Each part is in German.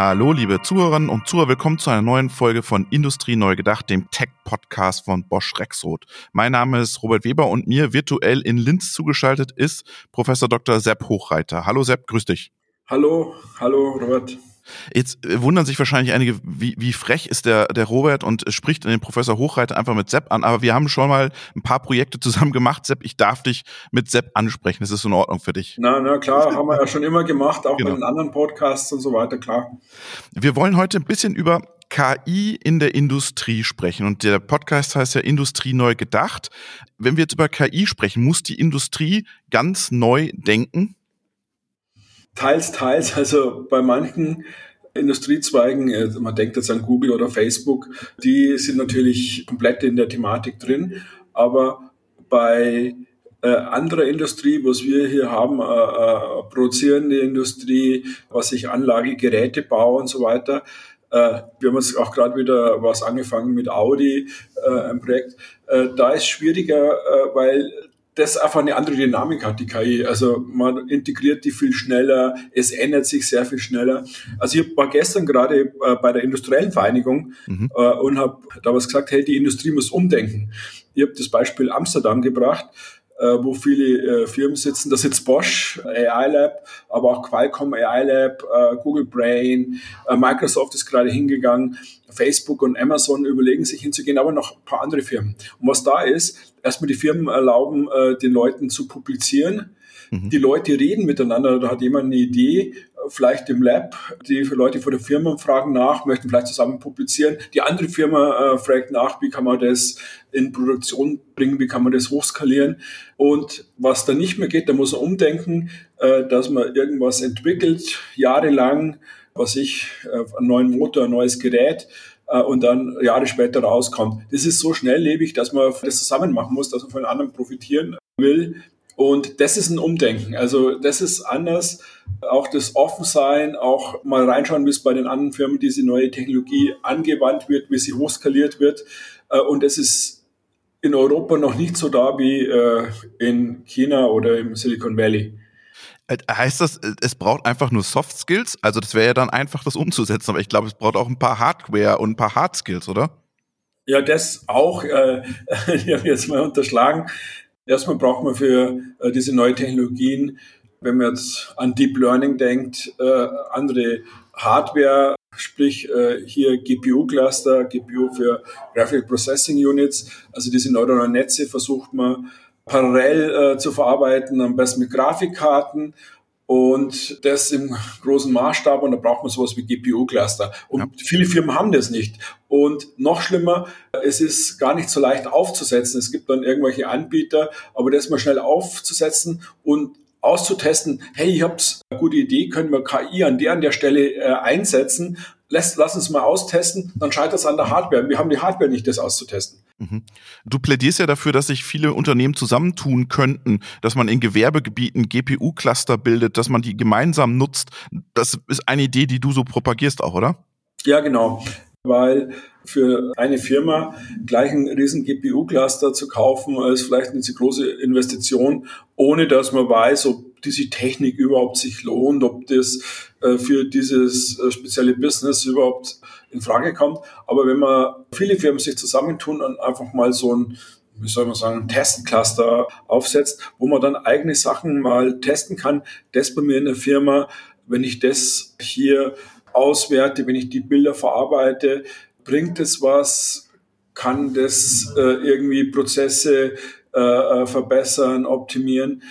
Hallo, liebe Zuhörerinnen und Zuhörer, willkommen zu einer neuen Folge von Industrie neu gedacht, dem Tech-Podcast von Bosch Rexroth. Mein Name ist Robert Weber und mir virtuell in Linz zugeschaltet ist Professor Dr. Sepp Hochreiter. Hallo Sepp, grüß dich. Hallo, hallo Robert. Jetzt äh, wundern sich wahrscheinlich einige, wie, wie frech ist der, der Robert und spricht den Professor Hochreiter einfach mit Sepp an. Aber wir haben schon mal ein paar Projekte zusammen gemacht. Sepp, ich darf dich mit Sepp ansprechen. Das ist in Ordnung für dich. Na, na klar, haben wir ja schon immer gemacht, auch genau. bei den anderen Podcasts und so weiter, klar. Wir wollen heute ein bisschen über KI in der Industrie sprechen. Und der Podcast heißt ja Industrie neu gedacht. Wenn wir jetzt über KI sprechen, muss die Industrie ganz neu denken? Teils, teils. Also bei manchen Industriezweigen, äh, man denkt jetzt an Google oder Facebook, die sind natürlich komplett in der Thematik drin. Aber bei äh, anderer Industrie, was wir hier haben, äh, äh, produzierende Industrie, was ich Anlage, Gerätebau und so weiter. Äh, wir haben jetzt auch gerade wieder was angefangen mit Audi, äh, ein Projekt. Äh, da ist schwieriger, weil das einfach eine andere Dynamik hat, die KI. Also man integriert die viel schneller, es ändert sich sehr viel schneller. Also ich war gestern gerade äh, bei der industriellen Vereinigung mhm. äh, und habe da was gesagt, hey, die Industrie muss umdenken. Ich habe das Beispiel Amsterdam gebracht äh, wo viele Firmen sitzen. Da sitzt Bosch, AI Lab, aber auch Qualcomm AI Lab, Google Brain, Microsoft ist gerade hingegangen, Facebook und Amazon überlegen sich hinzugehen, aber noch ein paar andere Firmen. Und was da ist, erstmal die Firmen erlauben, äh, den Leuten zu publizieren. Mhm. Die Leute reden miteinander, da hat jemand eine Idee vielleicht im Lab. Die Leute vor der Firma fragen nach, möchten vielleicht zusammen publizieren. Die andere Firma äh, fragt nach, wie kann man das in Produktion bringen, wie kann man das hochskalieren. Und was da nicht mehr geht, da muss man umdenken, äh, dass man irgendwas entwickelt, jahrelang, was ich, äh, einen neuen Motor, ein neues Gerät, äh, und dann Jahre später rauskommt. Das ist so schnelllebig, dass man das zusammen machen muss, dass man von anderen profitieren will. Und das ist ein Umdenken. Also das ist anders. Auch das Offensein, auch mal reinschauen, wie es bei den anderen Firmen diese neue Technologie angewandt wird, wie sie hochskaliert wird. Äh, und das ist in Europa noch nicht so da wie äh, in China oder im Silicon Valley. Äh, heißt das, es braucht einfach nur Soft Skills? Also das wäre ja dann einfach, das umzusetzen, aber ich glaube, es braucht auch ein paar Hardware und ein paar Hard Skills, oder? Ja, das auch. Äh, ich habe jetzt mal unterschlagen. Erstmal braucht man für äh, diese neuen Technologien, wenn man jetzt an Deep Learning denkt, äh, andere Hardware, sprich äh, hier GPU-Cluster, GPU für Graphic Processing Units, also diese neuronalen Netze versucht man parallel äh, zu verarbeiten, am besten mit Grafikkarten und das im großen Maßstab und da braucht man sowas wie GPU-Cluster. Und ja. viele Firmen haben das nicht. Und noch schlimmer, es ist gar nicht so leicht aufzusetzen. Es gibt dann irgendwelche Anbieter, aber das mal schnell aufzusetzen und auszutesten, hey, ich habe eine gute Idee, können wir KI an der an der Stelle äh, einsetzen, lass, lass uns mal austesten, dann scheitert es an der Hardware. Wir haben die Hardware nicht, das auszutesten. Mhm. Du plädierst ja dafür, dass sich viele Unternehmen zusammentun könnten, dass man in Gewerbegebieten GPU-Cluster bildet, dass man die gemeinsam nutzt. Das ist eine Idee, die du so propagierst auch, oder? Ja, genau. Weil für eine Firma gleich einen riesen GPU-Cluster zu kaufen, ist vielleicht eine große Investition, ohne dass man weiß, ob diese Technik überhaupt sich lohnt, ob das äh, für dieses äh, spezielle Business überhaupt in Frage kommt. Aber wenn man viele Firmen sich zusammentun und einfach mal so ein wie soll man sagen, Testcluster aufsetzt, wo man dann eigene Sachen mal testen kann. Das bei mir in der Firma, wenn ich das hier auswerte, wenn ich die Bilder verarbeite, bringt es was, kann das äh, irgendwie Prozesse äh, äh, verbessern, optimieren.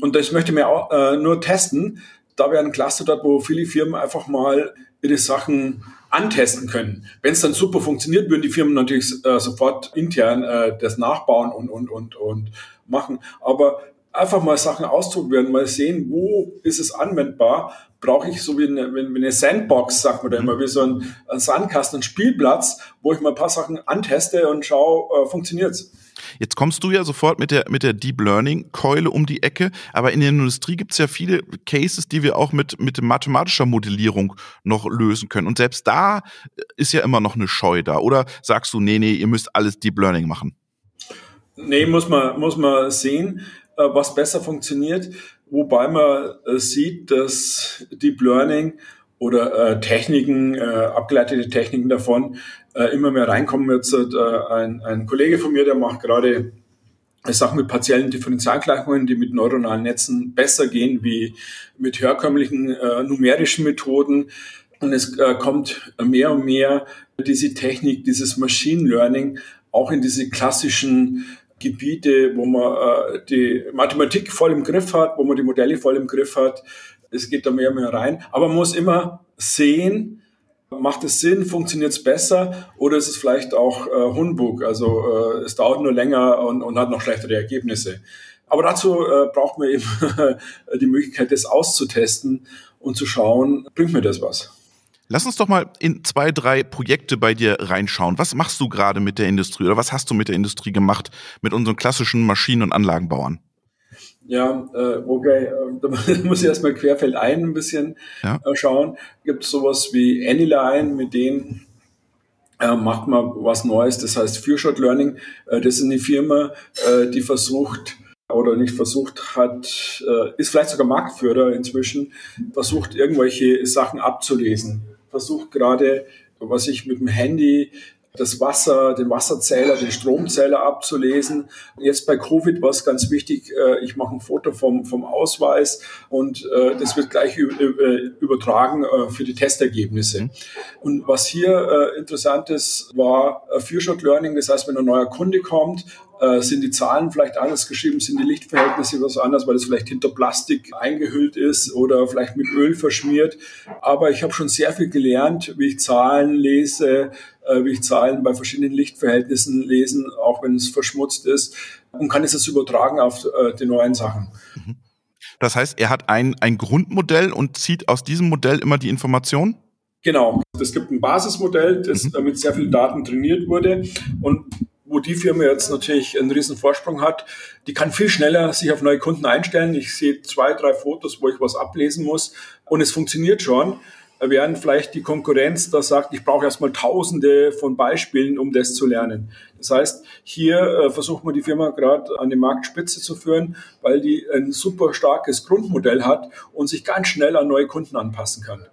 Und das möchte ich mir auch äh, nur testen. Da wäre ein Cluster dort, wo viele Firmen einfach mal ihre Sachen antesten können. Wenn es dann super funktioniert, würden die Firmen natürlich äh, sofort intern äh, das nachbauen und, und, und, und machen. Aber einfach mal Sachen ausprobieren, mal sehen, wo ist es anwendbar brauche ich so wie eine, wie eine Sandbox, sagt man da immer, wie so ein, ein Sandkasten, ein Spielplatz, wo ich mal ein paar Sachen anteste und schaue, äh, funktioniert's. Jetzt kommst du ja sofort mit der, mit der Deep Learning Keule um die Ecke, aber in der Industrie gibt es ja viele Cases, die wir auch mit, mit mathematischer Modellierung noch lösen können. Und selbst da ist ja immer noch eine Scheu da. Oder sagst du, nee, nee, ihr müsst alles Deep Learning machen? Nee, muss man, muss man sehen, äh, was besser funktioniert. Wobei man äh, sieht, dass Deep Learning oder äh, Techniken, äh, abgeleitete Techniken davon äh, immer mehr reinkommen. Jetzt äh, ein, ein Kollege von mir, der macht gerade Sachen mit partiellen Differentialgleichungen, die mit neuronalen Netzen besser gehen wie mit herkömmlichen äh, numerischen Methoden. Und es äh, kommt mehr und mehr diese Technik, dieses Machine Learning auch in diese klassischen Gebiete, wo man äh, die Mathematik voll im Griff hat, wo man die Modelle voll im Griff hat. Es geht da mehr und mehr rein. Aber man muss immer sehen, Macht es Sinn? Funktioniert es besser? Oder ist es vielleicht auch äh, Humbug? Also äh, es dauert nur länger und, und hat noch schlechtere Ergebnisse. Aber dazu äh, braucht man eben die Möglichkeit, das auszutesten und zu schauen, bringt mir das was? Lass uns doch mal in zwei, drei Projekte bei dir reinschauen. Was machst du gerade mit der Industrie oder was hast du mit der Industrie gemacht, mit unseren klassischen Maschinen- und Anlagenbauern? Ja, äh, wobei, äh, da muss ich erstmal querfeld ein ein bisschen ja. äh, schauen. Gibt es sowas wie Anyline, mit denen äh, macht man was Neues, das heißt Fearshot Learning. Äh, das ist eine Firma, äh, die versucht, oder nicht versucht hat, ist vielleicht sogar Marktführer inzwischen, versucht irgendwelche Sachen abzulesen. Versucht gerade, was ich mit dem Handy das Wasser, den Wasserzähler, den Stromzähler abzulesen. Jetzt bei Covid war es ganz wichtig, äh, ich mache ein Foto vom, vom Ausweis und äh, das wird gleich übertragen äh, für die Testergebnisse. Mhm. Und was hier interessant ist, war Fearshot Learning. Das heißt, wenn ein neuer Kunde kommt, sind die Zahlen vielleicht anders geschrieben, sind die Lichtverhältnisse was anders, weil es vielleicht hinter Plastik eingehüllt ist oder vielleicht mit Öl verschmiert. Aber ich habe schon sehr viel gelernt, wie ich Zahlen lese, äh, wie ich Zahlen bei verschiedenen Lichtverhältnissen lesen, auch wenn es verschmutzt ist, und kann es jetzt übertragen auf äh, die neuen Sachen. Mhm. Das heißt, er hat ein, ein Grundmodell und zieht aus diesem Modell immer die Informationen? Genau. Es gibt ein Basismodell, das mhm. mit sehr vielen Daten trainiert wurde und wo die Firma jetzt natürlich einen riesen Vorsprung hat, die kann viel schneller sich auf neue Kunden einstellen. Ich sehe zwei, drei Fotos, wo ich was ablesen muss und es funktioniert schon während vielleicht die Konkurrenz da sagt, ich brauche erstmal tausende von Beispielen, um das zu lernen. Das heißt, hier äh, versucht man die Firma gerade an die Marktspitze zu führen, weil die ein super starkes Grundmodell hat und sich ganz schnell an neue Kunden anpassen kann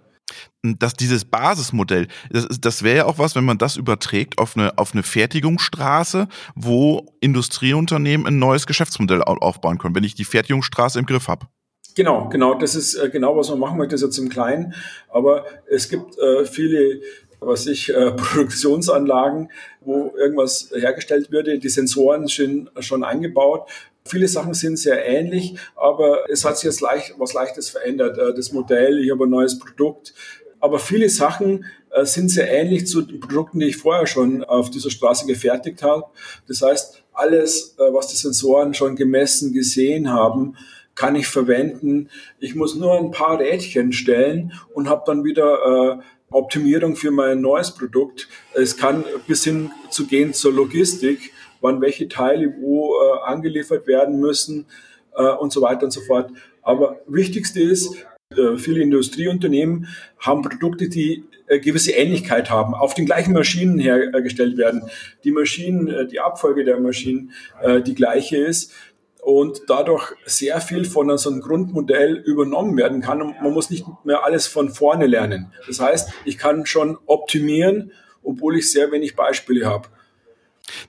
dass dieses Basismodell, das, das wäre ja auch was, wenn man das überträgt auf eine, auf eine Fertigungsstraße, wo Industrieunternehmen ein neues Geschäftsmodell aufbauen können, wenn ich die Fertigungsstraße im Griff habe. Genau, genau, das ist äh, genau, was man machen möchte, das jetzt im Kleinen. Aber es gibt äh, viele, was ich, äh, Produktionsanlagen, wo irgendwas hergestellt würde. Die Sensoren sind schon eingebaut. Viele Sachen sind sehr ähnlich, aber es hat sich jetzt leicht, was Leichtes verändert. Äh, das Modell, ich habe ein neues Produkt. Aber viele Sachen äh, sind sehr ähnlich zu den Produkten, die ich vorher schon auf dieser Straße gefertigt habe. Das heißt, alles, äh, was die Sensoren schon gemessen, gesehen haben, kann ich verwenden. Ich muss nur ein paar Rädchen stellen und habe dann wieder äh, Optimierung für mein neues Produkt. Es kann bis hin zu gehen zur Logistik, wann welche Teile wo äh, angeliefert werden müssen äh, und so weiter und so fort. Aber wichtigste ist, viele Industrieunternehmen haben Produkte, die äh, gewisse Ähnlichkeit haben, auf den gleichen Maschinen hergestellt werden. Die Maschinen, äh, die Abfolge der Maschinen die gleiche ist und dadurch sehr viel von so einem Grundmodell übernommen werden kann und man muss nicht mehr alles von vorne lernen. Das heißt, ich kann schon optimieren, obwohl ich sehr wenig Beispiele habe.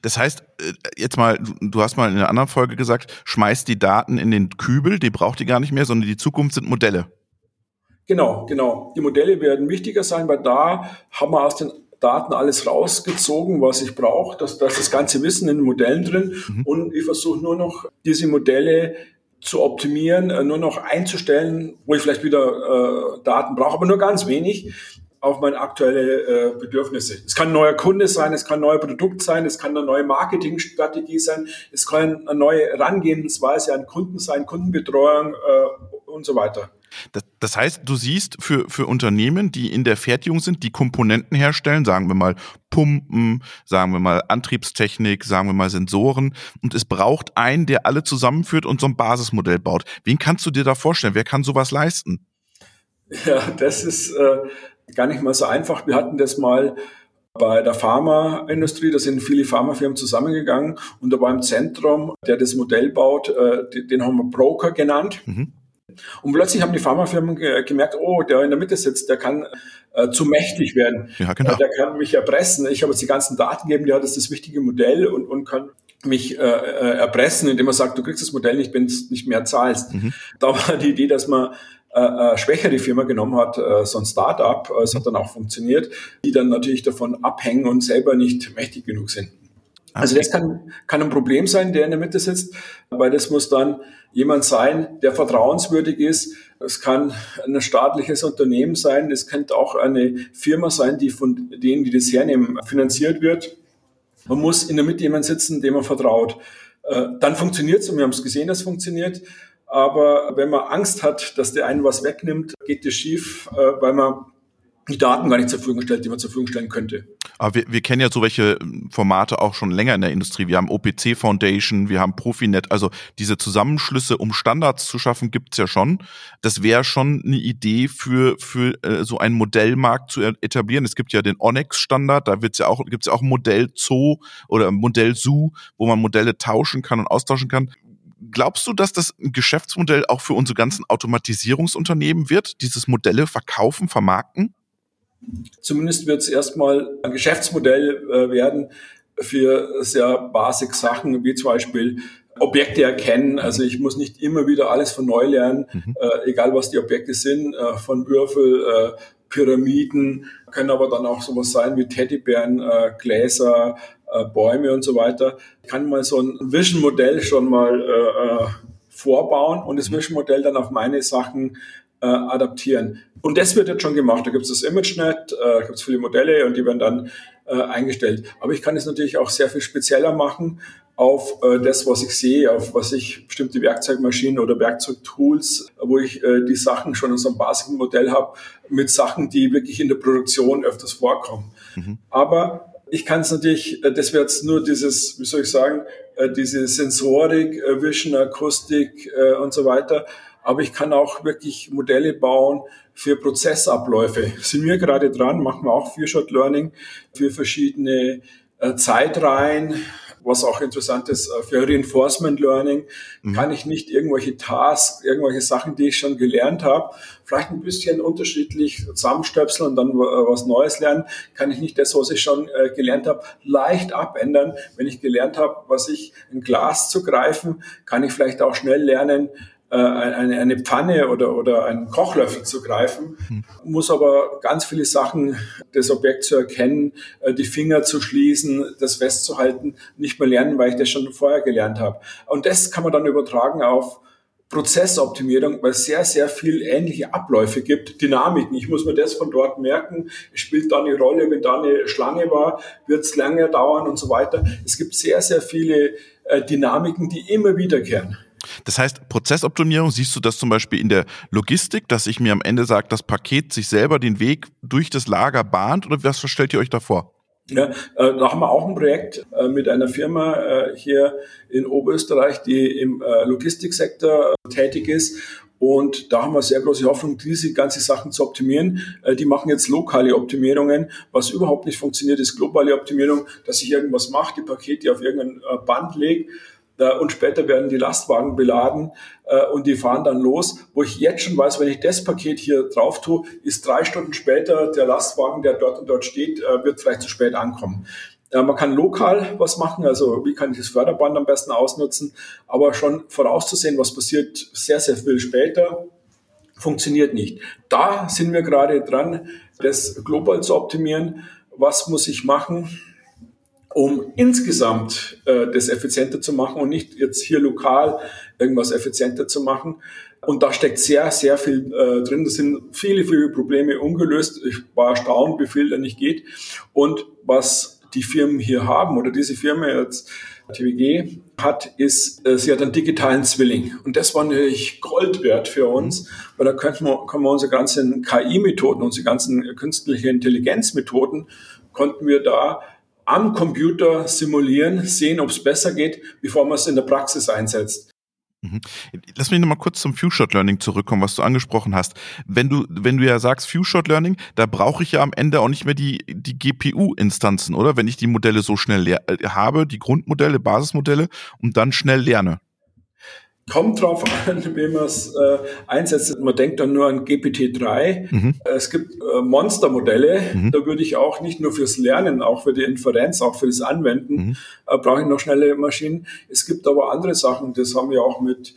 Das heißt, äh, jetzt mal, du hast mal in einer anderen Folge gesagt, schmeißt die Daten in den Kübel, die braucht ihr gar nicht mehr, sondern die Zukunft sind Modelle. Genau, genau. Die Modelle werden wichtiger sein, weil da haben wir aus den Daten alles rausgezogen, was ich brauche. Das, das ist das ganze Wissen in den Modellen drin. Mhm. Und ich versuche nur noch diese Modelle zu optimieren, äh, nur noch einzustellen, wo ich vielleicht wieder äh, Daten brauche, aber nur ganz wenig auf meine aktuelle äh, Bedürfnisse. Es kann ein neuer Kunde sein, es kann ein neues Produkt sein, es kann eine neue Marketingstrategie sein, es kann eine neue Herangehensweise an Kunden sein, Kundenbetreuung äh, und so weiter. Das, das, heißt, du siehst für, für Unternehmen, die in der Fertigung sind, die Komponenten herstellen, sagen wir mal Pumpen, sagen wir mal Antriebstechnik, sagen wir mal Sensoren, und es braucht einen, der alle zusammenführt und so ein Basismodell baut. Wen kannst du dir da vorstellen? Wer kann sowas leisten? Ja, das ist äh, gar nicht mal so einfach. Wir hatten das mal bei der Pharmaindustrie, da sind viele Pharmafirmen zusammengegangen und da war im Zentrum, der das Modell baut, äh, den haben wir Broker genannt. Mhm Und plötzlich haben die Pharmafirmen gemerkt, oh, der in der Mitte sitzt, der kann äh, zu mächtig werden. Ja, genau. Äh, der kann mich erpressen. Ich habe jetzt die ganzen Daten gegeben, der hat jetzt das wichtige Modell und, und kann mich äh, äh, erpressen, indem er sagt, du kriegst das Modell nicht, wenn du nicht mehr zahlst. Mhm. Da war die Idee, dass man äh, äh, schwächere Firma genommen hat, äh, so ein Start-up, äh, es hat dann auch funktioniert, die dann natürlich davon abhängen und selber nicht mächtig genug sind. Also das kann, kann ein Problem sein, der in der Mitte sitzt, weil das muss dann jemand sein, der vertrauenswürdig ist. Es kann ein staatliches Unternehmen sein, es könnte auch eine Firma sein, die von denen, die das hernehmen, finanziert wird. Man muss in der Mitte jemand sitzen, dem man vertraut. Äh, dann funktioniert es und wir haben es gesehen, dass es funktioniert. Aber wenn man Angst hat, dass der einen was wegnimmt, geht das schief, äh, weil man die Daten gar nicht zur Verfügung stellt, die man zur Verfügung stellen könnte. Aber wir, wir kennen ja so welche ähm, Formate auch schon länger in der Industrie. Wir haben OPC Foundation, wir haben Profinet, also diese Zusammenschlüsse, um Standards zu schaffen, gibt's ja schon. Das wäre schon eine Idee für, für äh, so einen Modellmarkt zu etablieren. Es gibt ja den Onyx-Standard, da wird's ja auch, gibt's ja auch ein Modell Zoo oder Modell Zoo, wo man Modelle tauschen kann und austauschen kann. Glaubst du, dass das ein Geschäftsmodell auch für unsere ganzen Automatisierungsunternehmen wird, dieses Modelle verkaufen, vermarkten? Zumindest wird es erstmal ein Geschäftsmodell äh, werden für sehr basic Sachen, wie zum Beispiel Objekte erkennen. Also ich muss nicht immer wieder alles von neu lernen, mhm. äh, egal was die Objekte sind, äh, von Würfel, äh, Pyramiden, können aber dann auch sowas sein wie Teddybären, äh, Gläser, äh, Bäume und so weiter. Ich kann mal so ein Vision-Modell schon mal vorbauen und das mhm. Vision-Modell dann auf meine Sachen äh, adaptieren. Und das wird jetzt schon gemacht. Da gibt es das ImageNet, äh, gibt es viele Modelle und die werden dann äh, eingestellt. Aber ich kann es natürlich auch sehr viel spezieller machen auf äh, das, was ich sehe, auf was ich bestimmte Werkzeugmaschinen oder Werkzeugtools, wo ich äh, die Sachen schon in so einem basigen Modell habe, mit Sachen, die wirklich in der Produktion öfters vorkommen. Mhm. Aber ich kann es natürlich, äh, das wäre jetzt nur dieses, wie soll ich sagen, äh, diese Sensorik, äh, Vision, Akustik äh, und so weiter aber ich kann auch wirklich Modelle bauen für Prozessabläufe. Sind wir gerade dran, machen wir auch Fearshot Learning für verschiedene äh, Zeitreihen, was auch interessant ist äh, für Reinforcement Learning, mhm. kann ich nicht irgendwelche Tasks, irgendwelche Sachen, die ich schon gelernt habe, vielleicht ein bisschen unterschiedlich zusammenstöpseln und dann äh, was Neues lernen, kann ich nicht das, was ich schon gelernt habe, leicht abändern. Wenn ich gelernt habe, was ich ein Glas zu greifen, kann ich vielleicht auch schnell lernen, eine, eine Pfanne oder, oder einen Kochlöffel zu greifen, hm. muss aber ganz viele Sachen, das Objekt zu erkennen, äh, die Finger zu schließen, das festzuhalten, nicht mehr lernen, weil ich das schon vorher gelernt habe. Und das kann man dann übertragen auf Prozessoptimierung, weil es sehr, sehr viel ähnliche Abläufe gibt, Dynamiken. Ich muss mir das von dort merken. Es spielt da eine Rolle, wenn da eine Schlange war, wird es länger dauern und so weiter. Es gibt sehr, sehr viele äh, Dynamiken, die immer wiederkehren. Das heißt, Prozessoptimierung, siehst du das zum Beispiel in der Logistik, dass ich mir am Ende sage, das Paket sich selber den Weg durch das Lager bahnt oder was stellt ihr euch da vor? Ja, äh, da haben wir auch ein Projekt äh, mit einer Firma äh, hier in Oberösterreich, die im Logistiksektor tätig ist. Und da haben wir sehr große Hoffnung, diese ganzen Sachen zu optimieren. Die machen jetzt lokale Optimierungen. Was überhaupt nicht funktioniert, ist globale Optimierung, dass ich irgendwas mache, die Pakete auf irgendein Band lege und später werden die Lastwagen beladen äh, und die fahren dann los, wo ich jetzt schon weiß, wenn ich das Paket hier drauf tue, ist drei Stunden später der Lastwagen, der dort und dort steht, äh, wird vielleicht zu spät ankommen. Äh, man kann lokal was machen, also wie kann ich das Förderband am besten ausnutzen, aber schon vorauszusehen, was passiert sehr, sehr viel später, funktioniert nicht. Da sind wir gerade dran, das global zu optimieren. Was muss ich machen? Um insgesamt äh, das effizienter zu machen und nicht jetzt hier lokal irgendwas effizienter zu machen. Und da steckt sehr, sehr viel äh, drin. Das sind viele, viele Probleme ungelöst. Ich war erstaunt, wie viel da nicht geht. Und was die Firmen hier haben oder diese Firma jetzt, TWG, hat, ist, äh, sie hat einen digitalen Zwilling. Und das war natürlich Gold wert für uns, weil da könnten wir, können wir unsere ganzen KI-Methoden, unsere ganzen künstliche Intelligenzmethoden, konnten wir da am Computer simulieren, sehen, ob es besser geht, bevor man es in der Praxis einsetzt. Mhm. Lass mich nochmal kurz zum Few-Shot Learning zurückkommen, was du angesprochen hast. Wenn du, wenn du ja sagst Few-Shot Learning, da brauche ich ja am Ende auch nicht mehr die, die GPU-Instanzen, oder? Wenn ich die Modelle so schnell äh, habe, die Grundmodelle, Basismodelle und dann schnell lerne. Kommt drauf an, wie man es äh, einsetzt. Man denkt dann nur an GPT-3. Mhm. Es gibt äh, Monstermodelle. Mhm. Da würde ich auch nicht nur fürs Lernen, auch für die Inferenz, auch für das Anwenden, mhm. äh, brauche ich noch schnelle Maschinen. Es gibt aber andere Sachen, das haben wir auch mit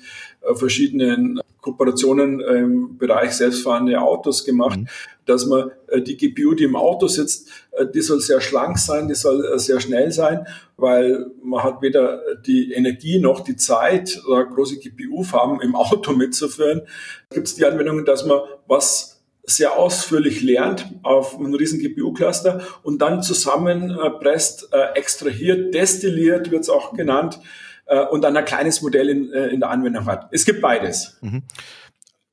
verschiedenen Kooperationen im Bereich selbstfahrende Autos gemacht, mhm. dass man äh, die GPU, die im Auto sitzt, äh, die soll sehr schlank sein, die soll äh, sehr schnell sein, weil man hat weder die Energie noch die Zeit, große GPU-Farben im Auto mitzuführen. Gibt es die Anwendung, dass man was sehr ausführlich lernt auf einem riesen GPU-Cluster und dann zusammenpresst, extrahiert, destilliert wird es auch genannt, äh, und dann ein kleines Modell in, äh, in der Anwendung hat. Es gibt beides. Mhm.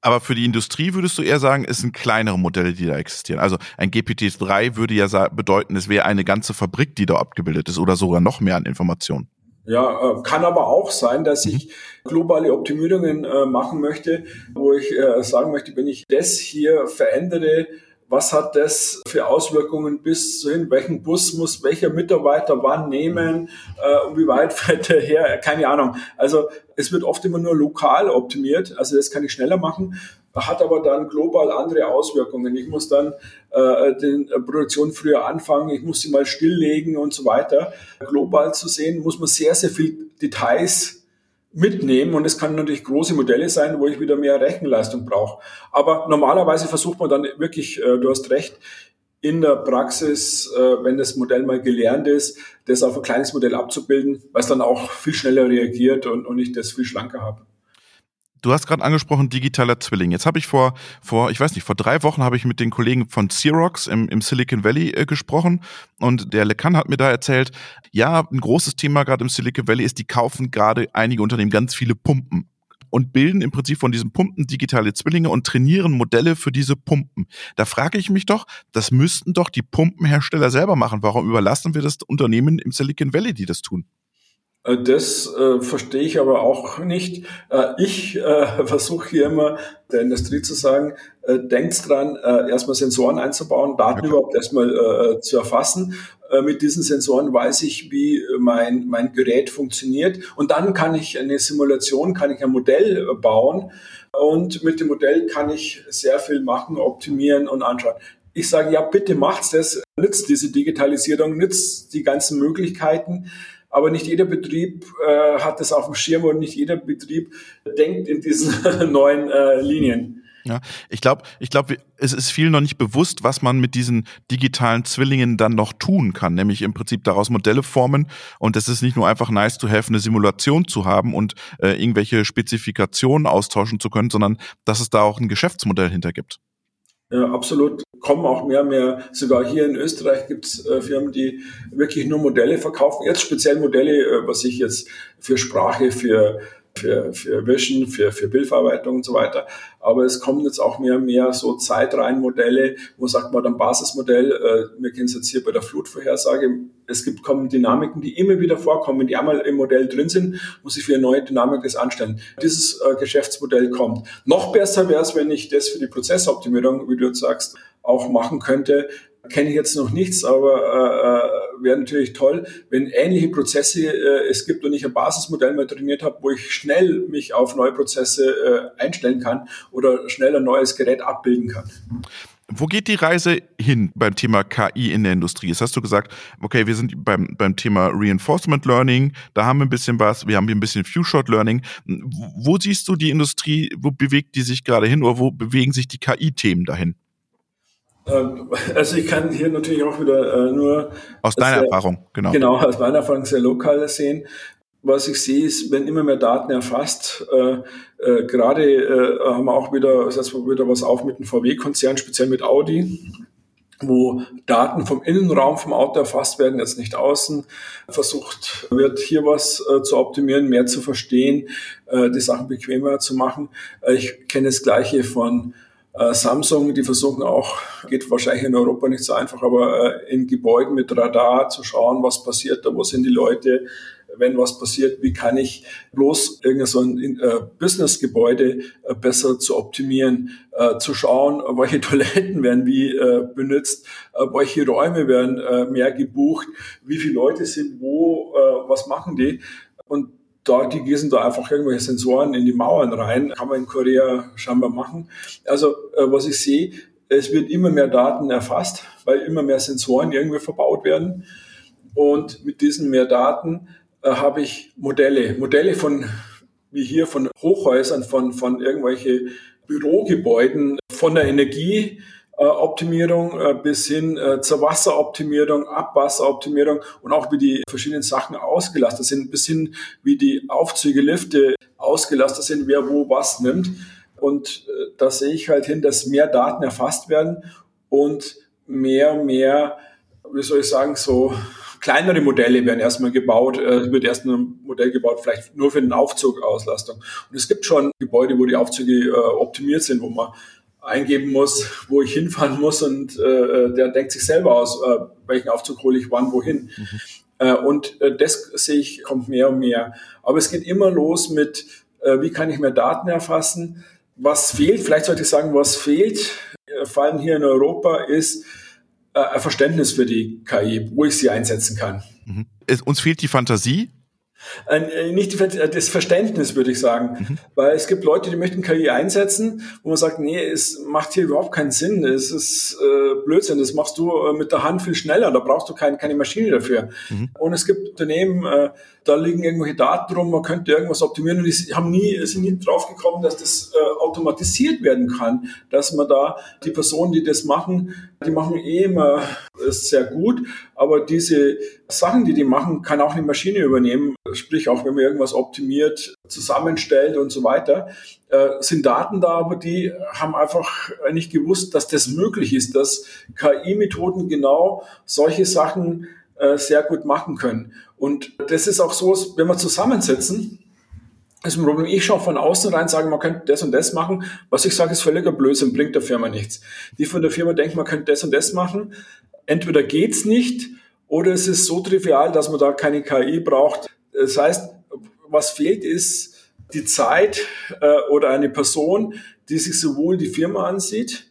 Aber für die Industrie würdest du eher sagen, es sind kleinere Modelle, die da existieren. Also ein GPT-3 würde ja bedeuten, es wäre eine ganze Fabrik, die da abgebildet ist oder sogar noch mehr an Informationen. Ja, äh, kann aber auch sein, dass ich mhm. globale Optimierungen äh, machen möchte, wo ich äh, sagen möchte, wenn ich das hier verändere, was hat das für Auswirkungen bis zu hin, welchen Bus muss welcher Mitarbeiter wann nehmen äh, und wie weit fährt er her, keine Ahnung. Also es wird oft immer nur lokal optimiert, also das kann ich schneller machen, hat aber dann global andere Auswirkungen. Ich muss dann äh, die Produktion früher anfangen, ich muss sie mal stilllegen und so weiter. Global zu sehen, muss man sehr, sehr viel Details mitnehmen und es kann natürlich große Modelle sein, wo ich wieder mehr Rechenleistung brauche. Aber normalerweise versucht man dann wirklich, äh, du hast recht, in der Praxis, äh, wenn das Modell mal gelernt ist, das auf ein kleines Modell abzubilden, es dann auch viel schneller reagiert und ich das viel schlanker habe. Du hast gerade angesprochen digitaler Zwilling. Jetzt habe ich vor, vor, ich weiß nicht, vor drei Wochen habe ich mit den Kollegen von Xerox im, im Silicon Valley äh, gesprochen und der Lekan hat mir da erzählt, ja, ein großes Thema gerade im Silicon Valley ist, die kaufen gerade einige Unternehmen ganz viele Pumpen und bilden im Prinzip von diesen Pumpen digitale Zwillinge und trainieren Modelle für diese Pumpen. Da frage ich mich doch, das müssten doch die Pumpenhersteller selber machen. Warum überlassen wir das Unternehmen im Silicon Valley, die das tun? Äh, das äh, verstehe ich aber auch nicht. Äh, ich äh, versuche hier immer der Industrie zu sagen, äh, denkt dran, äh, erstmal Sensoren einzubauen, Daten ja. überhaupt erstmal äh, zu erfassen. Äh, mit diesen Sensoren weiß ich, wie mein, mein Gerät funktioniert. Und dann kann ich eine Simulation, kann ich ein Modell bauen. Und mit dem Modell kann ich sehr viel machen, optimieren und anschauen. Ich sage, ja, bitte macht's das, nützt diese Digitalisierung, nützt die ganzen Möglichkeiten. Aber nicht jeder Betrieb äh, hat das auf dem Schirm und nicht jeder Betrieb denkt in diesen neuen äh, Linien. Ja, ich glaube, ich glaube, es ist vielen noch nicht bewusst, was man mit diesen digitalen Zwillingen dann noch tun kann, nämlich im Prinzip daraus Modelle formen und es ist nicht nur einfach nice to have, eine Simulation zu haben und äh, irgendwelche Spezifikationen austauschen zu können, sondern dass es da auch ein Geschäftsmodell hinter gibt. Ja, absolut. Kommen auch mehr und mehr, sogar hier in Österreich gibt es äh, Firmen, die wirklich nur Modelle verkaufen. Jetzt speziell Modelle, äh, was ich jetzt für Sprache, für für, für Vision, für, für Bildverarbeitung und so weiter. Aber es kommen jetzt auch mehr und mehr so Zeitreihenmodelle, wo sagt man dann Basismodell, äh, wir kennen es jetzt hier bei der Flutvorhersage, es gibt kommen Dynamiken, die immer wieder vorkommen, die einmal im Modell drin sind, muss ich für eine neue Dynamik das anstellen. Dieses äh, Geschäftsmodell kommt. Noch besser wäre es, wenn ich das für die Prozessoptimierung, wie du jetzt sagst, auch machen könnte, kenne ich jetzt noch nichts, aber äh, äh, wäre natürlich toll, wenn ähnliche Prozesse äh, es gibt und ich ein Basismodell mal trainiert habe, wo ich schnell mich auf neue Prozesse äh, einstellen kann oder schnell ein neues Gerät abbilden kann. Wo geht die Reise hin beim Thema KI in der Industrie? Jetzt hast du gesagt, okay, wir sind beim, beim Thema Reinforcement Learning, da haben wir ein bisschen was, wir haben hier ein bisschen Few-Shot Learning. Wo siehst du die Industrie, wo bewegt die sich gerade hin oder wo bewegen sich die KI-Themen dahin? Ähm, also ich kann hier natürlich auch wieder äh, nur aus deiner sehr, Erfahrung, genau. Genau, aus meiner Erfahrung sehr lokal sehen. Was ich sehe, ist, wenn immer mehr Daten erfasst, äh, äh, gerade äh, haben wir auch wieder, setzt wir wieder was auf mit dem VW-Konzern, speziell mit Audi, wo Daten vom Innenraum vom Auto erfasst werden, jetzt nicht außen. Versucht wird hier was äh, zu optimieren, mehr zu verstehen, äh, die Sachen bequemer zu machen. Äh, ich kenne das Gleiche von äh, Samsung, die versuchen auch, geht wahrscheinlich in Europa nicht so einfach, aber äh, in Gebäuden mit Radar zu schauen, was passiert da, wo sind die Leute, wenn was passiert, wie kann ich bloß irgendein so ein äh, Businessgebäude äh, besser zu optimieren, äh, zu schauen, welche Toiletten werden wie äh, benutzt, äh, welche Räume werden äh, mehr gebucht, wie viele Leute sind wo, äh, was machen die und da, die gießen da einfach irgendwelche Sensoren in die Mauern rein. Kann man in Korea scheinbar machen. Also äh, was ich sehe, es wird immer mehr Daten erfasst, weil immer mehr Sensoren irgendwie verbaut werden. Und mit diesen mehr Daten äh, habe ich Modelle, Modelle von, wie hier von Hochhäusern, von, von irgendwelche Bürogebäuden, von der Energie, Optimierung äh, bis hin äh, zur Wasseroptimierung, Abwasseroptimierung und auch wie die verschiedenen Sachen ausgelastet sind, bis hin wie die Aufzüge, Lifte ausgelastet sind, wer wo was nimmt. Und äh, da sehe ich halt hin, dass mehr Daten erfasst werden und mehr, mehr, wie soll ich sagen, so kleinere Modelle werden erstmal gebaut, äh, wird erst ein Modell gebaut, vielleicht nur für den Aufzug Auslastung. Und es gibt schon Gebäude, wo die Aufzüge äh, optimiert sind, wo man eingeben muss, wo ich hinfahren muss und äh, der denkt sich selber aus, äh, welchen Aufzug hole ich wann wohin. Mhm. Äh, und äh, das sehe ich, kommt mehr und mehr. Aber es geht immer los mit, äh, wie kann ich mehr Daten erfassen? Was fehlt, vielleicht sollte ich sagen, was fehlt, äh, vor allem hier in Europa, ist äh, ein Verständnis für die KI, wo ich sie einsetzen kann. Mhm. Es, uns fehlt die Fantasie, äh, nicht äh, das Verständnis, würde ich sagen. Mhm. Weil es gibt Leute, die möchten KI einsetzen, wo man sagt, nee, es macht hier überhaupt keinen Sinn. Es ist äh, Blödsinn. Das machst du äh, mit der Hand viel schneller. Da brauchst du kein, keine Maschine dafür. Mhm. Und es gibt Unternehmen, äh, da liegen irgendwelche Daten drum, man könnte irgendwas optimieren und die haben nie, sind nie drauf gekommen, dass das äh, automatisiert werden kann, dass man da die Personen, die das machen, die machen eh immer sehr gut, aber diese Sachen, die die machen, kann auch eine Maschine übernehmen. Sprich, auch wenn man irgendwas optimiert, zusammenstellt und so weiter, äh, sind Daten da, aber die haben einfach nicht gewusst, dass das möglich ist, dass KI-Methoden genau solche Sachen äh, sehr gut machen können. Und das ist auch so, wenn wir zusammensetzen, ist ein Problem. Ich schaue von außen rein, sage, man könnte das und das machen. Was ich sage, ist völliger Blödsinn, bringt der Firma nichts. Die von der Firma denken, man könnte das und das machen. Entweder geht's nicht oder es ist so trivial, dass man da keine KI braucht. Das heißt, was fehlt ist die Zeit äh, oder eine Person, die sich sowohl die Firma ansieht,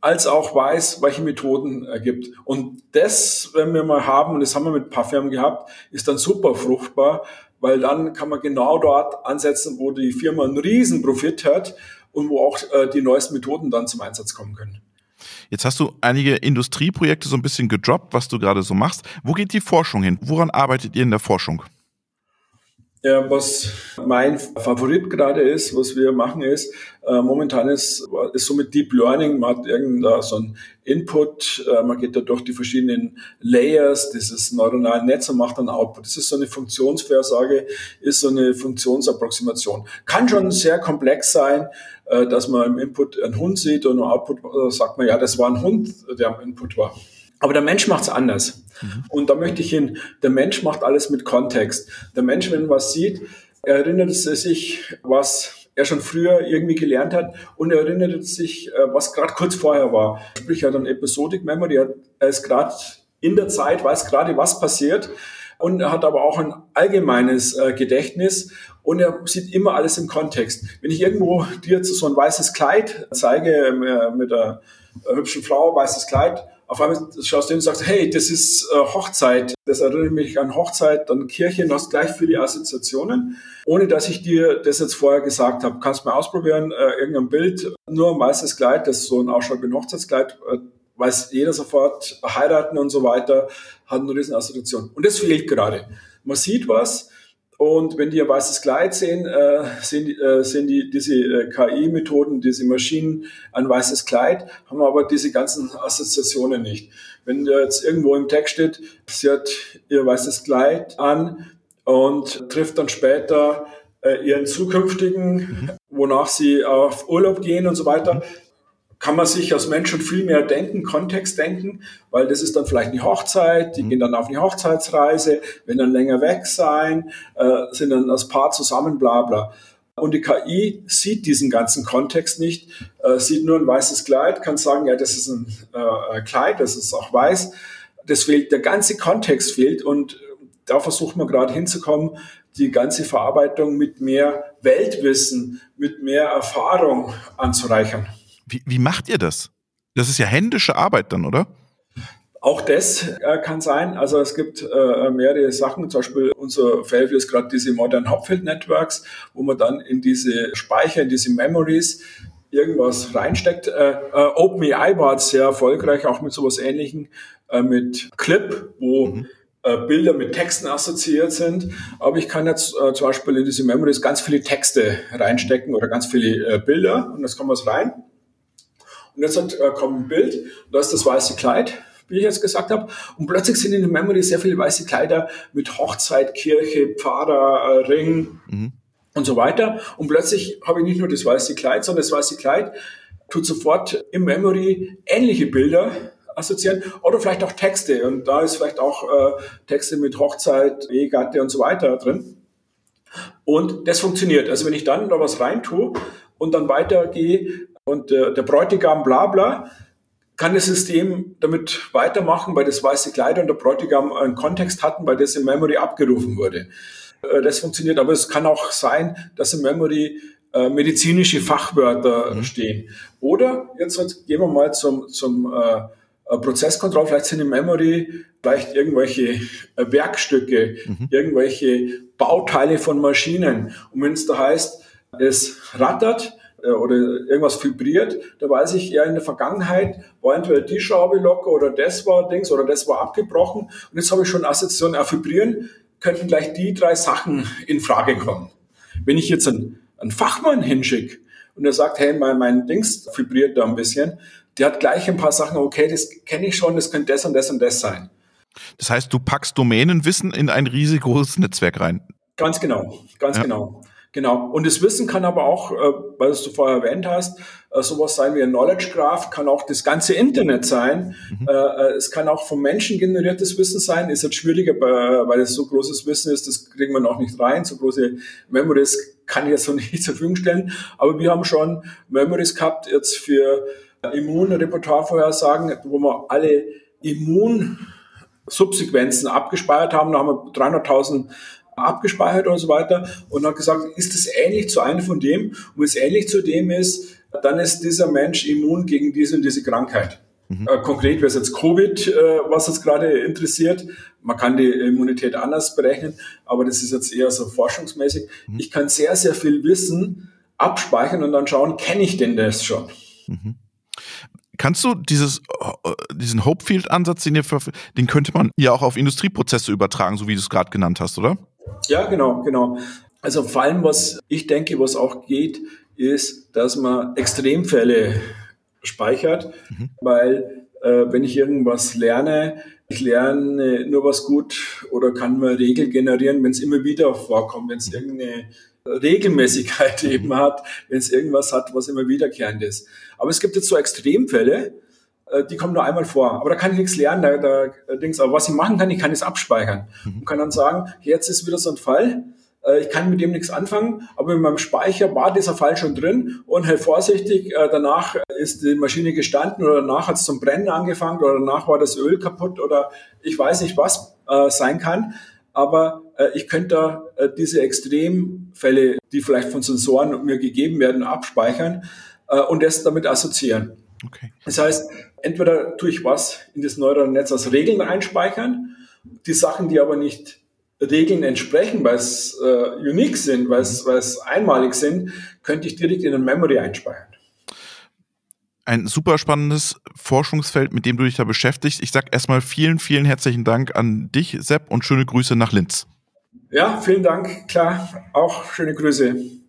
als auch weiß, welche Methoden er gibt. Und das, wenn wir mal haben, und das haben wir mit ein paar Firmen gehabt, ist dann super fruchtbar, weil dann kann man genau dort ansetzen, wo die Firma einen riesen Profit hat und wo auch äh, die neuesten Methoden dann zum Einsatz kommen können. Jetzt hast du einige Industrieprojekte so ein bisschen gedroppt, was du gerade so machst. Wo geht die Forschung hin? Woran arbeitet ihr in der Forschung? Ja, was mein Favorit gerade ist, was wir machen ist, äh, momentan ist, ist so mit Deep Learning, man hat irgendein so ein Input, äh, man geht da durch die verschiedenen Layers dieses neuronalen Netz und macht dann Output. Das ist so eine Funktionsvorhersage, ist so eine Funktionsapproximation. Kann schon sehr komplex sein, äh, dass man im Input einen Hund sieht und im Output äh, sagt man, ja, das war ein Hund, der im Input war. Aber der Mensch macht es anders. Mhm. Und da möchte ich hin, der Mensch macht alles mit Kontext. Der Mensch, wenn was sieht, erinnert sich, was er schon früher irgendwie gelernt hat und er erinnert sich, äh, was gerade kurz vorher war. Sprich, er hat ein Episodic Memory, er ist gerade in der Zeit, weiß gerade, was passiert und er hat aber auch ein allgemeines äh, Gedächtnis und er sieht immer alles im Kontext. Wenn ich irgendwo dir so ein weißes Kleid zeige äh, mit einer hübschen Frau, weißes Kleid, auf einmal schaust du hin und sagst, hey, das ist äh, Hochzeit. Das erinnert mich an Hochzeit, dann Kirche, du hast gleich viele Assoziationen, ohne dass ich dir das jetzt vorher gesagt habe. Kannst mal ausprobieren, äh, irgendein Bild, nur ein weißes Kleid, das so ein ausschaut wie ein Hochzeitskleid, äh, weiß jeder sofort, heiraten und so weiter, hat eine riesen Assoziation. Und das fehlt gerade. Man sieht was, und wenn die ein weißes Kleid sehen, äh, sehen, die, äh, sehen die diese äh, KI-Methoden, diese Maschinen ein weißes Kleid, haben aber diese ganzen Assoziationen nicht. Wenn jetzt irgendwo im Text steht, sie hat ihr weißes Kleid an und trifft dann später äh, ihren zukünftigen, mhm. wonach sie auf Urlaub gehen und so weiter, kann man sich als Mensch schon viel mehr denken, Kontext denken, weil das ist dann vielleicht eine Hochzeit, die mhm. gehen dann auf eine Hochzeitsreise, wenn dann länger weg sein, äh, sind dann als Paar zusammen, bla bla. Und die KI sieht diesen ganzen Kontext nicht, äh, sieht nur ein weißes Kleid, kann sagen, ja, das ist ein äh, Kleid, das ist auch weiß. Das fehlt, der ganze Kontext fehlt und da versucht man gerade hinzukommen, die ganze Verarbeitung mit mehr Weltwissen, mit mehr Erfahrung anzureichern. Wie, wie macht ihr das? Das ist ja händische Arbeit dann, oder? Auch das äh, kann sein. Also es gibt äh, mehrere Sachen. Zum Beispiel unser Favorite ist gerade diese Modern Hopfield Networks, wo man dann in diese Speicher, in diese Memories irgendwas reinsteckt. Äh, äh, OpenAI war sehr erfolgreich, auch mit sowas Ähnlichem, äh, mit Clip, wo mhm. äh, Bilder mit Texten assoziiert sind. Aber ich kann jetzt äh, zum Beispiel in diese Memories ganz viele Texte reinstecken oder ganz viele äh, Bilder und das kommt was rein. Und jetzt hat, äh, kommt ein Bild, da ist das weiße Kleid wie ich jetzt gesagt habe. Und plötzlich sind in der Memory sehr viele weiße Kleider mit Hochzeit, Kirche, Pfarrer, äh, Ring mhm. und so weiter. Und plötzlich habe ich nicht nur das weiße Kleid, sondern das weiße Kleid tut sofort im Memory ähnliche Bilder assoziieren oder vielleicht auch Texte. Und da ist vielleicht auch äh, Texte mit Hochzeit, Ehegatte und so weiter drin. Und das funktioniert. Also wenn ich dann da was reintue und dann weitergehe und äh, der Bräutigam bla bla, kann das System damit weitermachen, weil das weiße Kleid und der Bräutigam einen Kontext hatten, weil das im Memory abgerufen wurde. Äh, das funktioniert, aber es kann auch sein, dass im Memory äh, medizinische Fachwörter mhm. stehen. Oder jetzt gehen wir mal zum, zum äh, äh Prozesskontroll, vielleicht sind im Memory vielleicht irgendwelche Werkstücke, mhm. irgendwelche Bauteile von Maschinen. Und wenn es da heißt, es rattert, äh, oder irgendwas vibriert, da weiß ich, ja, in der Vergangenheit war entweder die Schraube locker oder das war Dings oder das war abgebrochen. Und jetzt habe ich schon Assoziation, ja, vibrieren könnten gleich die drei Sachen in Frage kommen. Wenn ich jetzt einen, einen Fachmann hinschicke und er sagt, hey, mein, mein Dings vibriert da ein bisschen, der hat gleich ein paar Sachen, okay, das kenne ich schon, das könnte das und das und das sein. Das heißt, du packst Domänenwissen in ein riesig großes Netzwerk rein. Ganz genau, ganz ja. genau. Genau. Und das Wissen kann aber auch, äh, weil du vorher erwähnt hast, äh, sowas sein wie ein Knowledge Graph, kann auch das ganze Internet sein. Mhm. Äh, äh, es kann auch vom Menschen generiertes Wissen sein. Ist jetzt schwieriger, weil es so großes Wissen ist, das kriegen wir noch nicht rein. So große Memories kann ich jetzt noch nicht zur Verfügung stellen. Aber wir haben schon Memories gehabt jetzt für Immunrepertoirevorhersagen, wo wir alle Immunsubsequenzen abgespeichert haben. Da haben wir 300.000 abgespeichert und so weiter und hat gesagt, ist es ähnlich zu einem von dem? Und wenn es ähnlich zu dem ist, dann ist dieser Mensch immun gegen diese und diese Krankheit. Mhm. Äh, konkret wäre es jetzt Covid, äh, was uns gerade interessiert. Man kann die Immunität anders berechnen, aber das ist jetzt eher so forschungsmäßig. Mhm. Ich kann sehr, sehr viel Wissen abspeichern und dann schauen, kenne ich denn das schon? Mhm. Kannst du dieses, äh, diesen Hopefield-Ansatz, den, den könnte man ja auch auf Industrieprozesse übertragen, so wie du es gerade genannt hast, oder? Ja, genau, genau. Also vor allem, was ich denke, was auch geht, ist, dass man Extremfälle speichert, mhm. weil äh, wenn ich irgendwas lerne, ich lerne nur was gut oder kann mal Regel generieren, wenn es immer wieder vorkommt, wenn es irgendeine Regelmäßigkeit eben hat, wenn es irgendwas hat, was immer wiederkehrend ist. Aber es gibt jetzt so Extremfälle, die kommen nur einmal vor. Aber da kann ich nichts lernen, da, da äh, Dings. Aber was ich machen kann, ich kann es abspeichern mhm. und kann dann sagen, jetzt ist wieder so ein Fall. Äh, ich kann mit dem nichts anfangen, aber in meinem Speicher war dieser Fall schon drin und halt vorsichtig, danach ist die Maschine gestanden oder danach hat es zum Brennen angefangen oder danach war das Öl kaputt oder ich weiß nicht, was sein kann. Aber ich könnte diese Extremfälle, die vielleicht von Sensoren mir gegeben werden, abspeichern und das damit assoziieren. Okay. Das heißt, entweder tue ich was in das neuronale Netz als Regeln einspeichern, die Sachen, die aber nicht Regeln entsprechen, weil es äh, unique sind, weil es, einmalig sind, könnte ich direkt in ein Memory einspeichern. Ein super spannendes Forschungsfeld, mit dem du dich da beschäftigst. Ich sage erstmal vielen, vielen herzlichen Dank an dich, Sepp, und schöne Grüße nach Linz. Ja, vielen Dank. Klar, auch schöne Grüße.